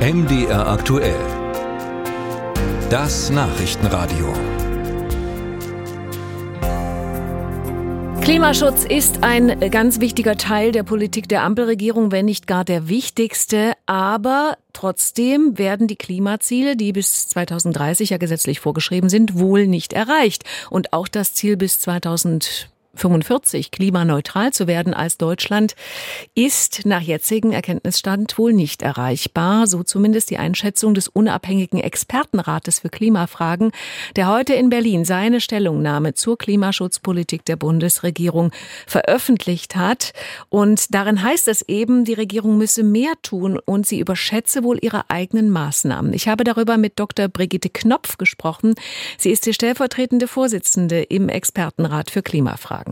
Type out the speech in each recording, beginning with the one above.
MDR aktuell. Das Nachrichtenradio. Klimaschutz ist ein ganz wichtiger Teil der Politik der Ampelregierung, wenn nicht gar der wichtigste. Aber trotzdem werden die Klimaziele, die bis 2030 ja gesetzlich vorgeschrieben sind, wohl nicht erreicht. Und auch das Ziel bis 2000 45 klimaneutral zu werden als Deutschland, ist nach jetzigem Erkenntnisstand wohl nicht erreichbar. So zumindest die Einschätzung des unabhängigen Expertenrates für Klimafragen, der heute in Berlin seine Stellungnahme zur Klimaschutzpolitik der Bundesregierung veröffentlicht hat. Und darin heißt es eben, die Regierung müsse mehr tun und sie überschätze wohl ihre eigenen Maßnahmen. Ich habe darüber mit Dr. Brigitte Knopf gesprochen. Sie ist die stellvertretende Vorsitzende im Expertenrat für Klimafragen.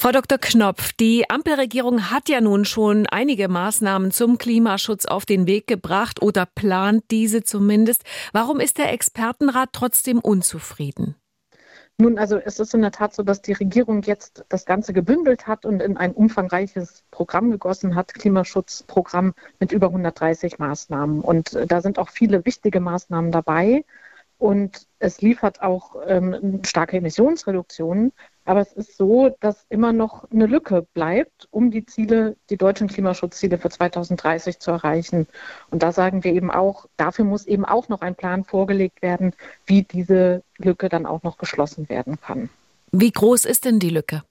Frau Dr. Knopf, die Ampelregierung hat ja nun schon einige Maßnahmen zum Klimaschutz auf den Weg gebracht oder plant diese zumindest. Warum ist der Expertenrat trotzdem unzufrieden? Nun, also es ist in der Tat so, dass die Regierung jetzt das Ganze gebündelt hat und in ein umfangreiches Programm gegossen hat, Klimaschutzprogramm mit über 130 Maßnahmen. Und da sind auch viele wichtige Maßnahmen dabei. Und es liefert auch ähm, starke Emissionsreduktionen. Aber es ist so, dass immer noch eine Lücke bleibt, um die Ziele, die deutschen Klimaschutzziele für 2030 zu erreichen. Und da sagen wir eben auch, dafür muss eben auch noch ein Plan vorgelegt werden, wie diese Lücke dann auch noch geschlossen werden kann. Wie groß ist denn die Lücke?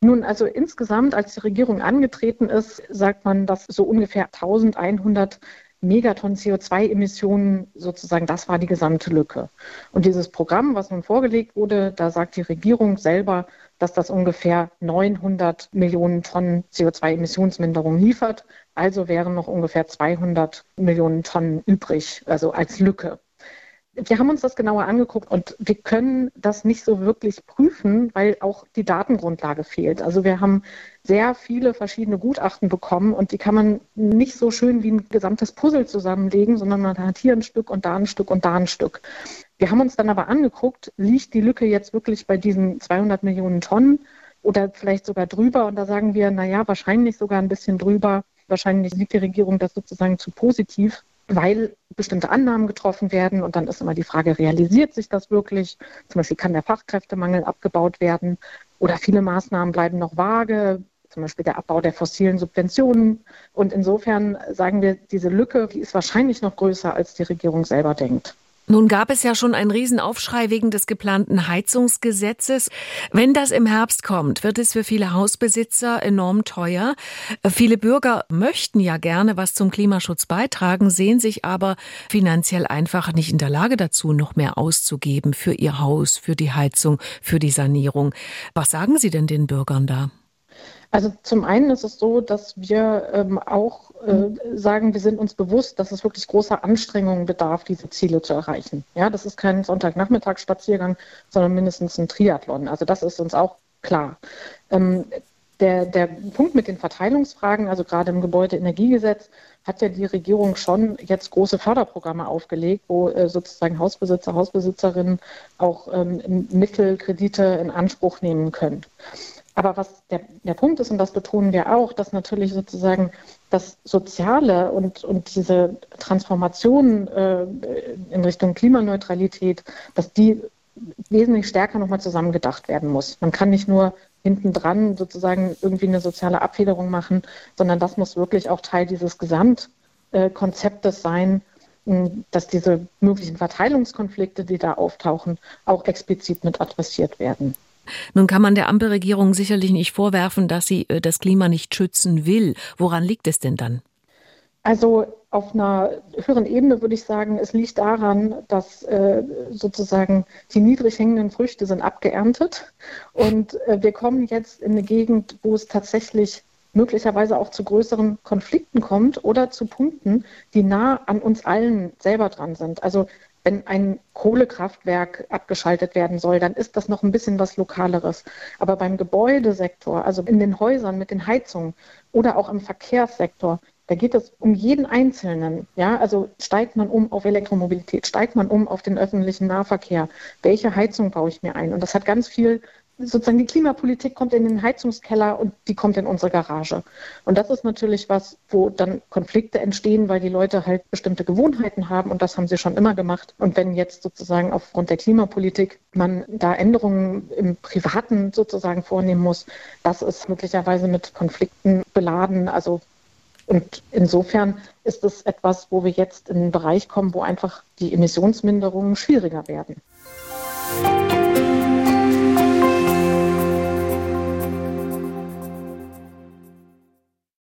Nun, also insgesamt, als die Regierung angetreten ist, sagt man, dass so ungefähr 1100 Megatonnen CO2-Emissionen sozusagen, das war die gesamte Lücke. Und dieses Programm, was nun vorgelegt wurde, da sagt die Regierung selber, dass das ungefähr 900 Millionen Tonnen CO2-Emissionsminderung liefert. Also wären noch ungefähr 200 Millionen Tonnen übrig, also als Lücke wir haben uns das genauer angeguckt und wir können das nicht so wirklich prüfen, weil auch die Datengrundlage fehlt. Also wir haben sehr viele verschiedene Gutachten bekommen und die kann man nicht so schön wie ein gesamtes Puzzle zusammenlegen, sondern man hat hier ein Stück und da ein Stück und da ein Stück. Wir haben uns dann aber angeguckt, liegt die Lücke jetzt wirklich bei diesen 200 Millionen Tonnen oder vielleicht sogar drüber? Und da sagen wir, na ja, wahrscheinlich sogar ein bisschen drüber. Wahrscheinlich sieht die Regierung das sozusagen zu positiv weil bestimmte Annahmen getroffen werden. Und dann ist immer die Frage, realisiert sich das wirklich? Zum Beispiel kann der Fachkräftemangel abgebaut werden oder viele Maßnahmen bleiben noch vage, zum Beispiel der Abbau der fossilen Subventionen. Und insofern sagen wir, diese Lücke, die ist wahrscheinlich noch größer, als die Regierung selber denkt. Nun gab es ja schon einen Riesenaufschrei wegen des geplanten Heizungsgesetzes. Wenn das im Herbst kommt, wird es für viele Hausbesitzer enorm teuer. Viele Bürger möchten ja gerne was zum Klimaschutz beitragen, sehen sich aber finanziell einfach nicht in der Lage dazu, noch mehr auszugeben für ihr Haus, für die Heizung, für die Sanierung. Was sagen Sie denn den Bürgern da? Also zum einen ist es so, dass wir ähm, auch äh, sagen, wir sind uns bewusst, dass es wirklich großer Anstrengungen bedarf, diese Ziele zu erreichen. Ja, das ist kein Sonntagnachmittagsspaziergang, sondern mindestens ein Triathlon. Also das ist uns auch klar. Ähm, der, der Punkt mit den Verteilungsfragen, also gerade im Gebäudeenergiegesetz, hat ja die Regierung schon jetzt große Förderprogramme aufgelegt, wo äh, sozusagen Hausbesitzer, Hausbesitzerinnen auch ähm, Mittelkredite in Anspruch nehmen können. Aber was der, der Punkt ist, und das betonen wir auch, dass natürlich sozusagen das Soziale und, und diese Transformation äh, in Richtung Klimaneutralität, dass die wesentlich stärker nochmal zusammengedacht werden muss. Man kann nicht nur hinten dran sozusagen irgendwie eine soziale Abfederung machen, sondern das muss wirklich auch Teil dieses Gesamtkonzeptes sein, dass diese möglichen Verteilungskonflikte, die da auftauchen, auch explizit mit adressiert werden. Nun kann man der Ampelregierung sicherlich nicht vorwerfen, dass sie äh, das Klima nicht schützen will. Woran liegt es denn dann? Also auf einer höheren Ebene würde ich sagen, es liegt daran, dass äh, sozusagen die niedrig hängenden Früchte sind abgeerntet und äh, wir kommen jetzt in eine Gegend, wo es tatsächlich möglicherweise auch zu größeren Konflikten kommt oder zu Punkten, die nah an uns allen selber dran sind. Also wenn ein Kohlekraftwerk abgeschaltet werden soll, dann ist das noch ein bisschen was Lokaleres. Aber beim Gebäudesektor, also in den Häusern mit den Heizungen oder auch im Verkehrssektor, da geht es um jeden Einzelnen. Ja, also steigt man um auf Elektromobilität, steigt man um auf den öffentlichen Nahverkehr. Welche Heizung baue ich mir ein? Und das hat ganz viel sozusagen die Klimapolitik kommt in den Heizungskeller und die kommt in unsere Garage. Und das ist natürlich was, wo dann Konflikte entstehen, weil die Leute halt bestimmte Gewohnheiten haben und das haben sie schon immer gemacht. Und wenn jetzt sozusagen aufgrund der Klimapolitik man da Änderungen im Privaten sozusagen vornehmen muss, das ist möglicherweise mit Konflikten beladen. Also und insofern ist es etwas, wo wir jetzt in einen Bereich kommen, wo einfach die Emissionsminderungen schwieriger werden.